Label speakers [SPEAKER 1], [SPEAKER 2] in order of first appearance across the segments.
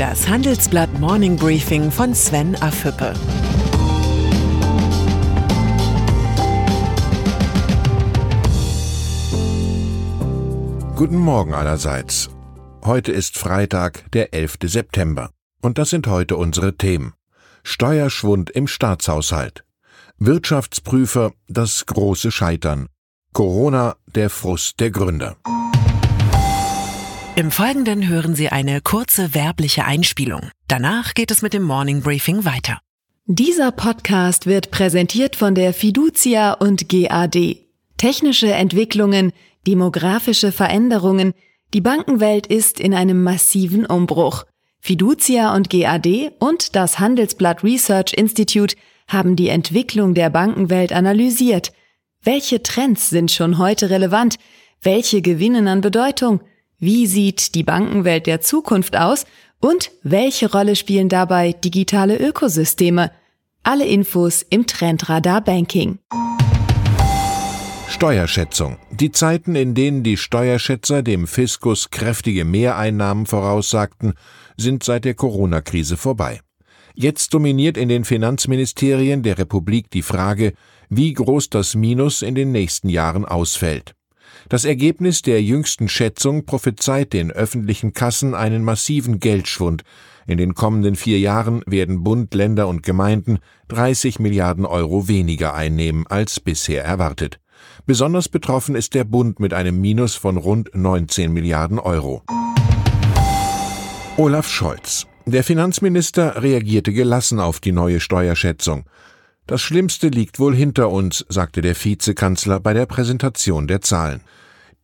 [SPEAKER 1] Das Handelsblatt Morning Briefing von Sven Afüppe.
[SPEAKER 2] Guten Morgen allerseits. Heute ist Freitag, der 11. September. Und das sind heute unsere Themen. Steuerschwund im Staatshaushalt. Wirtschaftsprüfer, das große Scheitern. Corona, der Frust der Gründer.
[SPEAKER 1] Im Folgenden hören Sie eine kurze werbliche Einspielung. Danach geht es mit dem Morning Briefing weiter.
[SPEAKER 3] Dieser Podcast wird präsentiert von der Fiducia und GAD. Technische Entwicklungen, demografische Veränderungen, die Bankenwelt ist in einem massiven Umbruch. Fiducia und GAD und das Handelsblatt Research Institute haben die Entwicklung der Bankenwelt analysiert. Welche Trends sind schon heute relevant? Welche gewinnen an Bedeutung? Wie sieht die Bankenwelt der Zukunft aus? Und welche Rolle spielen dabei digitale Ökosysteme? Alle Infos im Trendradar Banking.
[SPEAKER 2] Steuerschätzung. Die Zeiten, in denen die Steuerschätzer dem Fiskus kräftige Mehreinnahmen voraussagten, sind seit der Corona-Krise vorbei. Jetzt dominiert in den Finanzministerien der Republik die Frage, wie groß das Minus in den nächsten Jahren ausfällt. Das Ergebnis der jüngsten Schätzung prophezeit den öffentlichen Kassen einen massiven Geldschwund. In den kommenden vier Jahren werden Bund, Länder und Gemeinden 30 Milliarden Euro weniger einnehmen als bisher erwartet. Besonders betroffen ist der Bund mit einem Minus von rund 19 Milliarden Euro. Olaf Scholz. Der Finanzminister reagierte gelassen auf die neue Steuerschätzung. Das Schlimmste liegt wohl hinter uns, sagte der Vizekanzler bei der Präsentation der Zahlen.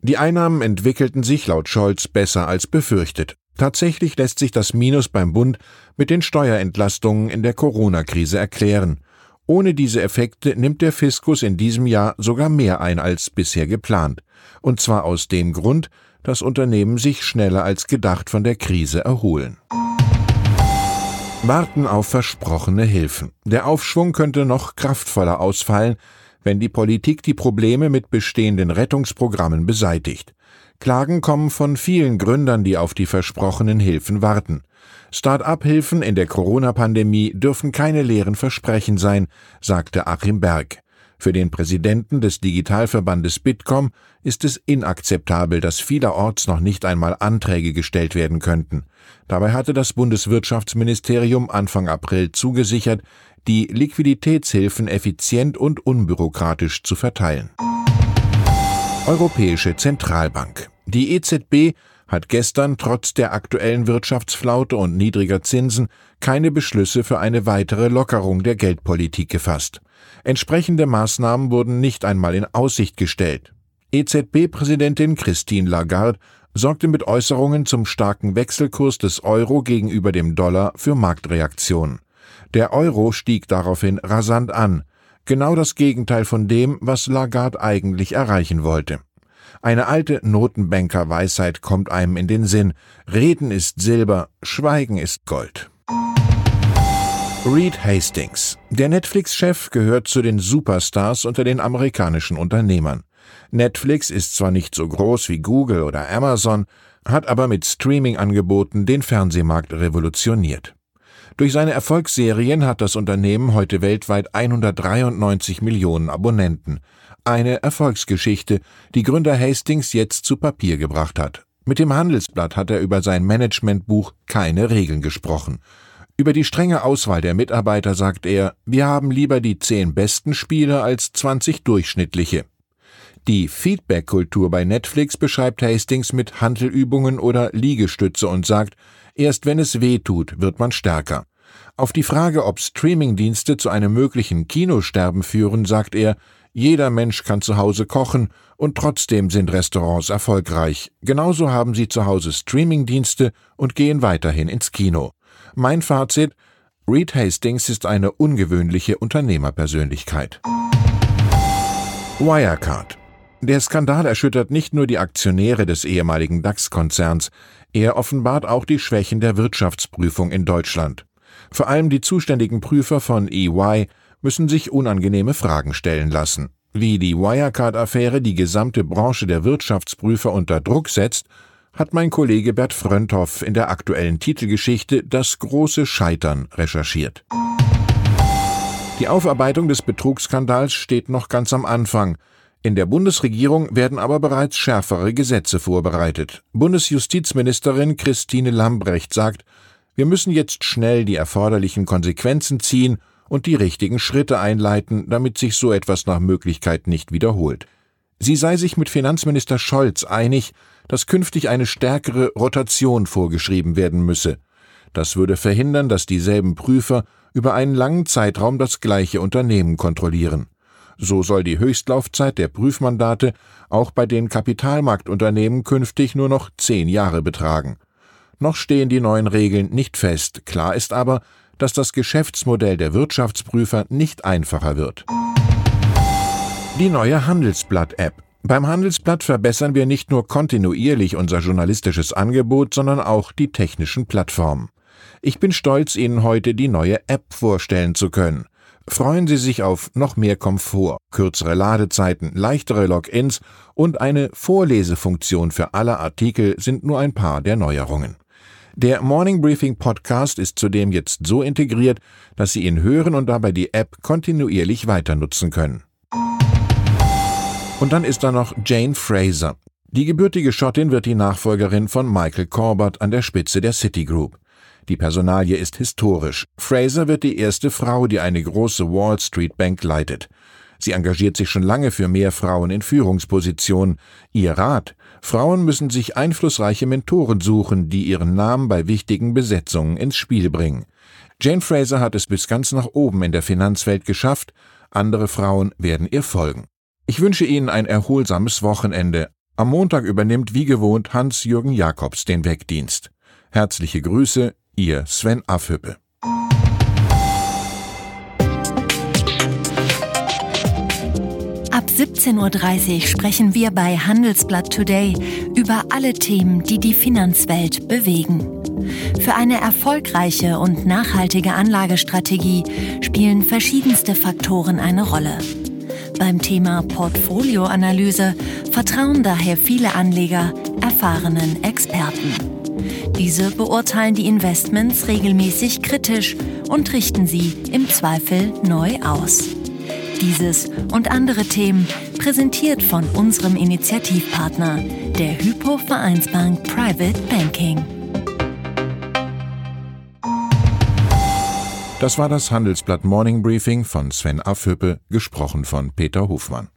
[SPEAKER 2] Die Einnahmen entwickelten sich laut Scholz besser als befürchtet. Tatsächlich lässt sich das Minus beim Bund mit den Steuerentlastungen in der Corona-Krise erklären. Ohne diese Effekte nimmt der Fiskus in diesem Jahr sogar mehr ein als bisher geplant. Und zwar aus dem Grund, dass Unternehmen sich schneller als gedacht von der Krise erholen. Warten auf versprochene Hilfen. Der Aufschwung könnte noch kraftvoller ausfallen, wenn die Politik die Probleme mit bestehenden Rettungsprogrammen beseitigt. Klagen kommen von vielen Gründern, die auf die versprochenen Hilfen warten. Start-up-Hilfen in der Corona-Pandemie dürfen keine leeren Versprechen sein, sagte Achim Berg. Für den Präsidenten des Digitalverbandes Bitkom ist es inakzeptabel, dass vielerorts noch nicht einmal Anträge gestellt werden könnten. Dabei hatte das Bundeswirtschaftsministerium Anfang April zugesichert, die Liquiditätshilfen effizient und unbürokratisch zu verteilen. Europäische Zentralbank. Die EZB hat gestern trotz der aktuellen Wirtschaftsflaute und niedriger Zinsen keine Beschlüsse für eine weitere Lockerung der Geldpolitik gefasst. Entsprechende Maßnahmen wurden nicht einmal in Aussicht gestellt. EZB-Präsidentin Christine Lagarde sorgte mit Äußerungen zum starken Wechselkurs des Euro gegenüber dem Dollar für Marktreaktionen. Der Euro stieg daraufhin rasant an, genau das Gegenteil von dem, was Lagarde eigentlich erreichen wollte. Eine alte Notenbanker-Weisheit kommt einem in den Sinn. Reden ist Silber, Schweigen ist Gold. Reed Hastings. Der Netflix-Chef gehört zu den Superstars unter den amerikanischen Unternehmern. Netflix ist zwar nicht so groß wie Google oder Amazon, hat aber mit Streaming-Angeboten den Fernsehmarkt revolutioniert. Durch seine Erfolgsserien hat das Unternehmen heute weltweit 193 Millionen Abonnenten. Eine Erfolgsgeschichte, die Gründer Hastings jetzt zu Papier gebracht hat. Mit dem Handelsblatt hat er über sein Managementbuch keine Regeln gesprochen. Über die strenge Auswahl der Mitarbeiter sagt er, wir haben lieber die zehn besten Spieler als 20 durchschnittliche. Die Feedback-Kultur bei Netflix beschreibt Hastings mit Handelübungen oder Liegestütze und sagt, erst wenn es weh tut, wird man stärker. Auf die Frage, ob Streamingdienste zu einem möglichen Kinosterben führen, sagt er, jeder Mensch kann zu Hause kochen und trotzdem sind Restaurants erfolgreich. Genauso haben sie zu Hause Streamingdienste und gehen weiterhin ins Kino. Mein Fazit, Reed Hastings ist eine ungewöhnliche Unternehmerpersönlichkeit. Wirecard. Der Skandal erschüttert nicht nur die Aktionäre des ehemaligen DAX-Konzerns, er offenbart auch die Schwächen der Wirtschaftsprüfung in Deutschland. Vor allem die zuständigen Prüfer von EY müssen sich unangenehme Fragen stellen lassen. Wie die Wirecard-Affäre die gesamte Branche der Wirtschaftsprüfer unter Druck setzt, hat mein Kollege Bert Frönthoff in der aktuellen Titelgeschichte Das große Scheitern recherchiert. Die Aufarbeitung des Betrugsskandals steht noch ganz am Anfang. In der Bundesregierung werden aber bereits schärfere Gesetze vorbereitet. Bundesjustizministerin Christine Lambrecht sagt, wir müssen jetzt schnell die erforderlichen Konsequenzen ziehen und die richtigen Schritte einleiten, damit sich so etwas nach Möglichkeit nicht wiederholt. Sie sei sich mit Finanzminister Scholz einig, dass künftig eine stärkere Rotation vorgeschrieben werden müsse. Das würde verhindern, dass dieselben Prüfer über einen langen Zeitraum das gleiche Unternehmen kontrollieren. So soll die Höchstlaufzeit der Prüfmandate auch bei den Kapitalmarktunternehmen künftig nur noch zehn Jahre betragen. Noch stehen die neuen Regeln nicht fest, klar ist aber, dass das Geschäftsmodell der Wirtschaftsprüfer nicht einfacher wird. Die neue Handelsblatt-App. Beim Handelsblatt verbessern wir nicht nur kontinuierlich unser journalistisches Angebot, sondern auch die technischen Plattformen. Ich bin stolz, Ihnen heute die neue App vorstellen zu können. Freuen Sie sich auf noch mehr Komfort, kürzere Ladezeiten, leichtere Logins und eine Vorlesefunktion für alle Artikel sind nur ein paar der Neuerungen. Der Morning Briefing Podcast ist zudem jetzt so integriert, dass Sie ihn hören und dabei die App kontinuierlich weiter nutzen können. Und dann ist da noch Jane Fraser. Die gebürtige Schottin wird die Nachfolgerin von Michael Corbett an der Spitze der Citigroup. Die Personalie ist historisch. Fraser wird die erste Frau, die eine große Wall Street Bank leitet. Sie engagiert sich schon lange für mehr Frauen in Führungspositionen. Ihr Rat? Frauen müssen sich einflussreiche Mentoren suchen, die ihren Namen bei wichtigen Besetzungen ins Spiel bringen. Jane Fraser hat es bis ganz nach oben in der Finanzwelt geschafft, andere Frauen werden ihr folgen. Ich wünsche Ihnen ein erholsames Wochenende. Am Montag übernimmt wie gewohnt Hans-Jürgen Jakobs den Wegdienst. Herzliche Grüße, Ihr Sven Afhüppe.
[SPEAKER 3] Ab 17.30 Uhr sprechen wir bei Handelsblatt Today über alle Themen, die die Finanzwelt bewegen. Für eine erfolgreiche und nachhaltige Anlagestrategie spielen verschiedenste Faktoren eine Rolle. Beim Thema Portfolioanalyse vertrauen daher viele Anleger erfahrenen Experten. Diese beurteilen die Investments regelmäßig kritisch und richten sie im Zweifel neu aus. Dieses und andere Themen präsentiert von unserem Initiativpartner, der Hypo Vereinsbank Private Banking.
[SPEAKER 2] Das war das Handelsblatt Morning Briefing von Sven Affüppe, gesprochen von Peter Hofmann.